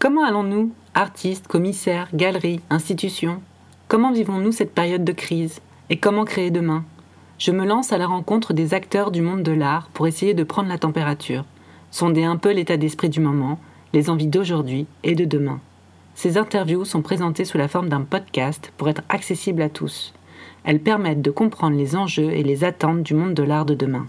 Comment allons-nous, artistes, commissaires, galeries, institutions? Comment vivons-nous cette période de crise? Et comment créer demain? Je me lance à la rencontre des acteurs du monde de l'art pour essayer de prendre la température, sonder un peu l'état d'esprit du moment, les envies d'aujourd'hui et de demain. Ces interviews sont présentées sous la forme d'un podcast pour être accessibles à tous. Elles permettent de comprendre les enjeux et les attentes du monde de l'art de demain.